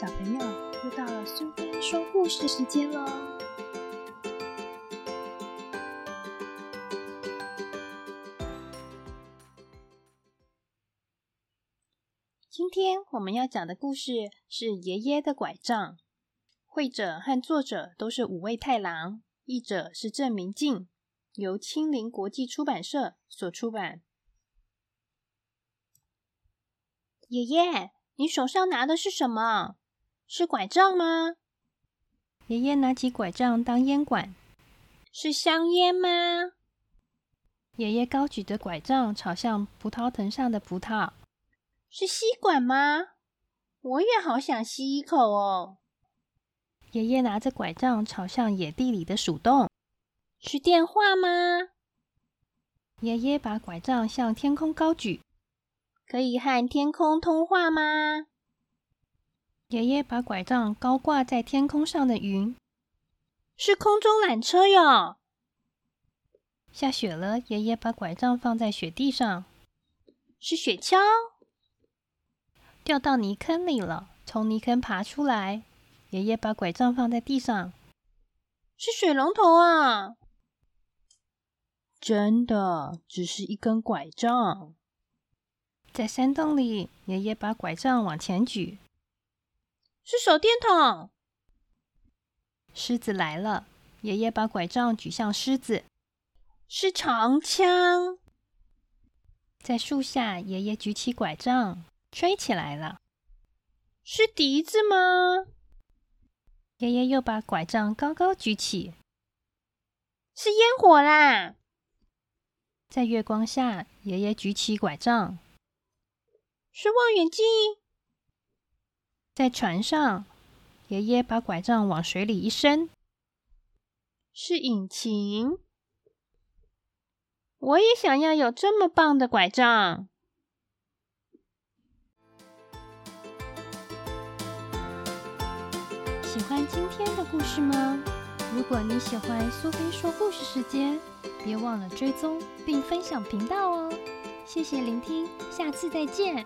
小朋友，又到了苏菲说故事时间喽！今天我们要讲的故事是《爷爷的拐杖》，绘者和作者都是五味太郎，译者是郑明静，由青林国际出版社所出版。爷爷，你手上拿的是什么？是拐杖吗？爷爷拿起拐杖当烟管。是香烟吗？爷爷高举着拐杖朝向葡萄藤上的葡萄。是吸管吗？我也好想吸一口哦。爷爷拿着拐杖朝向野地里的鼠洞。是电话吗？爷爷把拐杖向天空高举。可以和天空通话吗？爷爷把拐杖高挂在天空上的云，是空中缆车哟。下雪了，爷爷把拐杖放在雪地上，是雪橇。掉到泥坑里了，从泥坑爬出来，爷爷把拐杖放在地上，是水龙头啊。真的，只是一根拐杖。在山洞里，爷爷把拐杖往前举。是手电筒。狮子来了，爷爷把拐杖举向狮子。是长枪。在树下，爷爷举起拐杖，吹起来了。是笛子吗？爷爷又把拐杖高高举起。是烟火啦。在月光下，爷爷举起拐杖。是望远镜。在船上，爷爷把拐杖往水里一伸，是引擎。我也想要有这么棒的拐杖。喜欢今天的故事吗？如果你喜欢苏菲说故事时间，别忘了追踪并分享频道哦。谢谢聆听，下次再见。